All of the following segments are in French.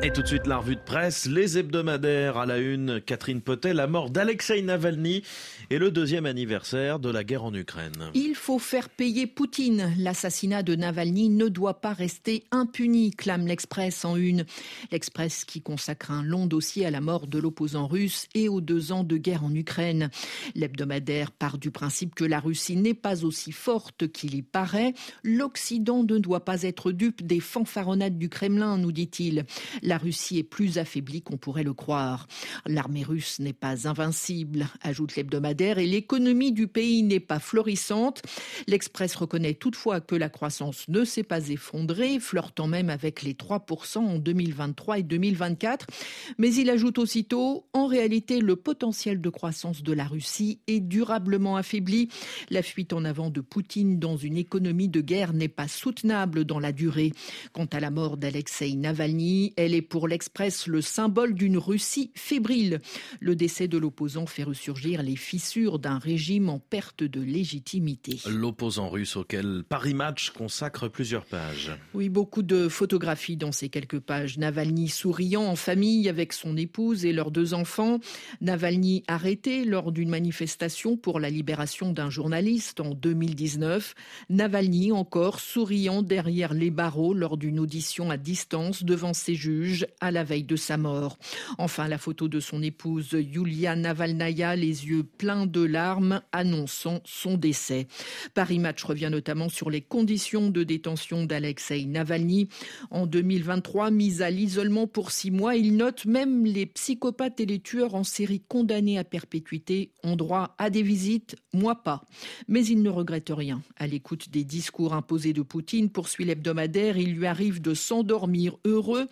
Et tout de suite, la revue de presse, les hebdomadaires à la une, Catherine Potet, la mort d'Alexei Navalny et le deuxième anniversaire de la guerre en Ukraine. Il faut faire payer Poutine. L'assassinat de Navalny ne doit pas rester impuni, clame l'Express en une. L'Express qui consacre un long dossier à la mort de l'opposant russe et aux deux ans de guerre en Ukraine. L'hebdomadaire part du principe que la Russie n'est pas aussi forte qu'il y paraît. L'Occident ne doit pas être dupe des fanfaronnades du Kremlin, nous dit-il. La Russie est plus affaiblie qu'on pourrait le croire. L'armée russe n'est pas invincible, ajoute l'hebdomadaire, et l'économie du pays n'est pas florissante. L'Express reconnaît toutefois que la croissance ne s'est pas effondrée, flirtant même avec les 3% en 2023 et 2024. Mais il ajoute aussitôt, en réalité, le potentiel de croissance de la Russie est durablement affaibli. La fuite en avant de Poutine dans une économie de guerre n'est pas soutenable dans la durée. Quant à la mort d'Alexei Navalny, elle est pour l'Express le symbole d'une Russie fébrile. Le décès de l'opposant fait ressurgir les fissures d'un régime en perte de légitimité. L'opposant russe auquel Paris Match consacre plusieurs pages. Oui, beaucoup de photographies dans ces quelques pages. Navalny souriant en famille avec son épouse et leurs deux enfants. Navalny arrêté lors d'une manifestation pour la libération d'un journaliste en 2019. Navalny encore souriant derrière les barreaux lors d'une audition à distance devant ses juges à la veille de sa mort. Enfin, la photo de son épouse Yulia Navalnaya, les yeux pleins de larmes, annonçant son décès. Paris Match revient notamment sur les conditions de détention d'Alexei Navalny. En 2023, mis à l'isolement pour six mois, il note même les psychopathes et les tueurs en série condamnés à perpétuité ont droit à des visites, moi pas. Mais il ne regrette rien. À l'écoute des discours imposés de Poutine, poursuit l'hebdomadaire, il lui arrive de s'endormir heureux.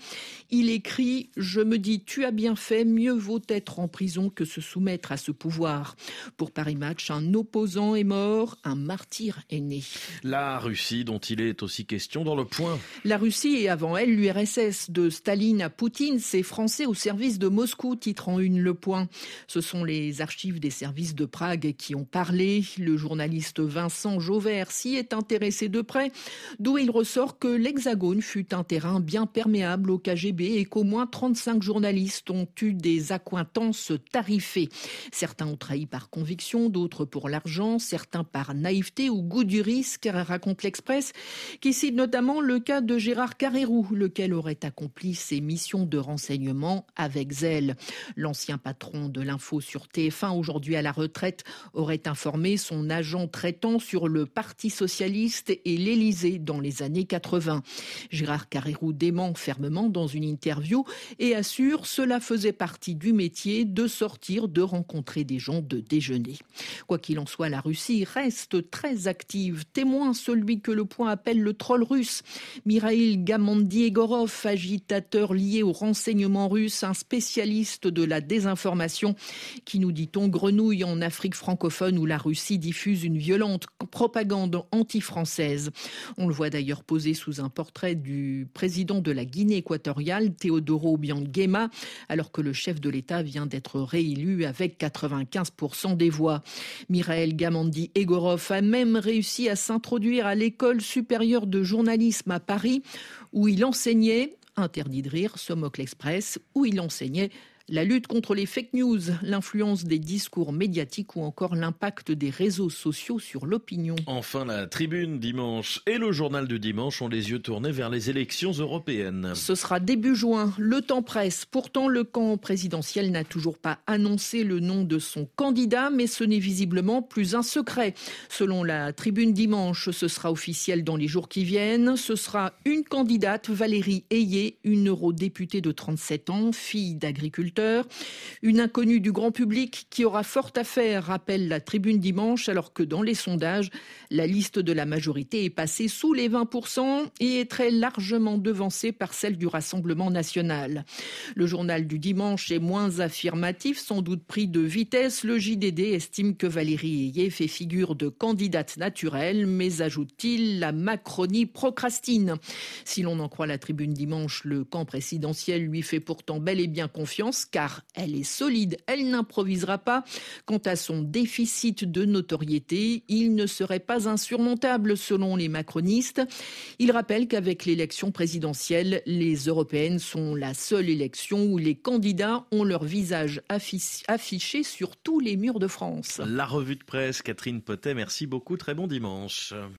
Il écrit Je me dis, tu as bien fait, mieux vaut être en prison que se soumettre à ce pouvoir. Pour Paris Match, un opposant est mort, un martyr est né. La Russie, dont il est aussi question dans le point. La Russie et avant elle l'URSS, de Staline à Poutine, c'est Français au service de Moscou, titre en une le point. Ce sont les archives des services de Prague qui ont parlé. Le journaliste Vincent Jauvert s'y est intéressé de près, d'où il ressort que l'Hexagone fut un terrain bien perméable au KGB et qu'au moins 35 journalistes ont eu des accointances tarifées. Certains ont trahi par conviction, d'autres pour l'argent, certains par naïveté ou goût du risque, raconte l'Express, qui cite notamment le cas de Gérard Carrérou, lequel aurait accompli ses missions de renseignement avec zèle. L'ancien patron de l'info sur TF1, aujourd'hui à la retraite, aurait informé son agent traitant sur le Parti socialiste et l'Élysée dans les années 80. Gérard Carrérou dément fermement dans une interview et assure cela faisait partie du métier de sortir, de rencontrer des gens, de déjeuner. Quoi qu'il en soit, la Russie reste très active. Témoin celui que le point appelle le troll russe. Mirail Gamandiegorov, agitateur lié au renseignement russe, un spécialiste de la désinformation qui, nous dit-on, grenouille en Afrique francophone où la Russie diffuse une violente propagande anti-française. On le voit d'ailleurs posé sous un portrait du président de la Guinée équatoriale Teodoro Obiang alors que le chef de l'État vient d'être réélu avec 95% des voix. Miraël Gamandi Egorov a même réussi à s'introduire à l'école supérieure de journalisme à Paris, où il enseignait, interdit de rire, Somocle Express, où il enseignait la lutte contre les fake news, l'influence des discours médiatiques ou encore l'impact des réseaux sociaux sur l'opinion. Enfin, la tribune dimanche et le journal du dimanche ont les yeux tournés vers les élections européennes. Ce sera début juin, le temps presse. Pourtant, le camp présidentiel n'a toujours pas annoncé le nom de son candidat, mais ce n'est visiblement plus un secret. Selon la tribune dimanche, ce sera officiel dans les jours qui viennent. Ce sera une candidate, Valérie Ayé, une eurodéputée de 37 ans, fille d'agriculteur une inconnue du grand public qui aura fort à faire, rappelle la tribune dimanche, alors que dans les sondages, la liste de la majorité est passée sous les 20% et est très largement devancée par celle du Rassemblement national. Le journal du dimanche est moins affirmatif, sans doute pris de vitesse. Le JDD estime que Valérie Ayé fait figure de candidate naturelle, mais ajoute-t-il, la Macronie procrastine. Si l'on en croit la tribune dimanche, le camp présidentiel lui fait pourtant bel et bien confiance car elle est solide, elle n'improvisera pas. Quant à son déficit de notoriété, il ne serait pas insurmontable selon les macronistes. Il rappelle qu'avec l'élection présidentielle, les européennes sont la seule élection où les candidats ont leur visage affiché sur tous les murs de France. La revue de presse, Catherine Potet, merci beaucoup, très bon dimanche.